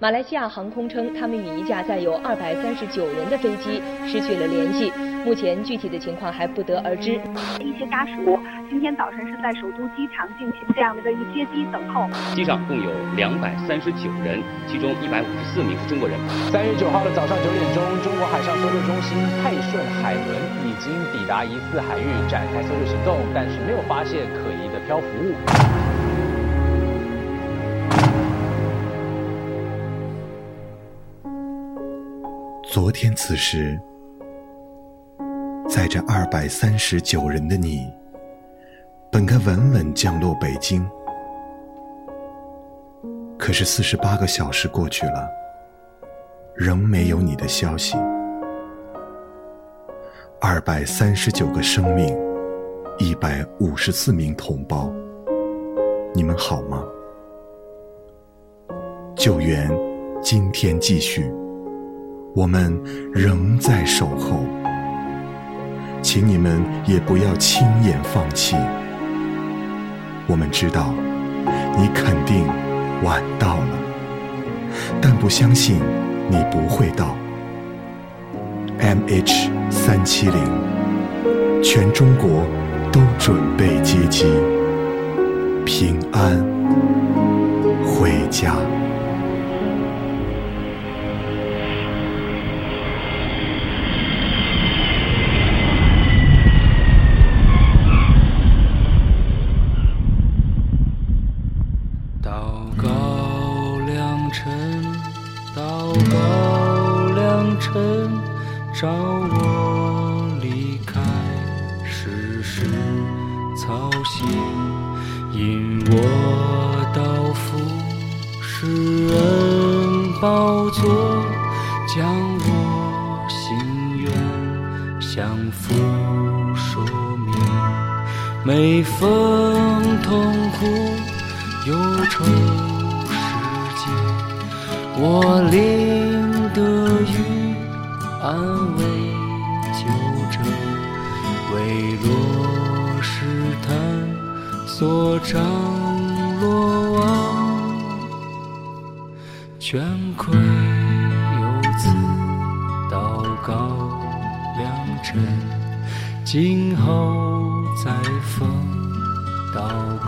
马来西亚航空称，他们与一架载有二百三十九人的飞机失去了联系，目前具体的情况还不得而知。一些家属今天早晨是在首都机场进行这样的一个接机等候。机上共有两百三十九人，其中一百五十四名是中国人。三月九号的早上九点钟，中国海上搜救中心泰顺海轮已经抵达疑似海域，展开搜救行动，但是没有发现可疑的漂浮物。昨天此时，载着二百三十九人的你，本该稳稳降落北京。可是四十八个小时过去了，仍没有你的消息。二百三十九个生命，一百五十四名同胞，你们好吗？救援今天继续。我们仍在守候，请你们也不要轻言放弃。我们知道你肯定晚到了，但不相信你不会到。MH 三七零，全中国都准备接机，平安回家。到高良辰，到高良辰，找我离开世事操心，引我到富士恩宝座，将我心愿向父说明，每逢痛苦。忧愁世界，我领得与。安慰纠正，为落石探所长落网，全亏有此祷告良辰，今后再逢祷告。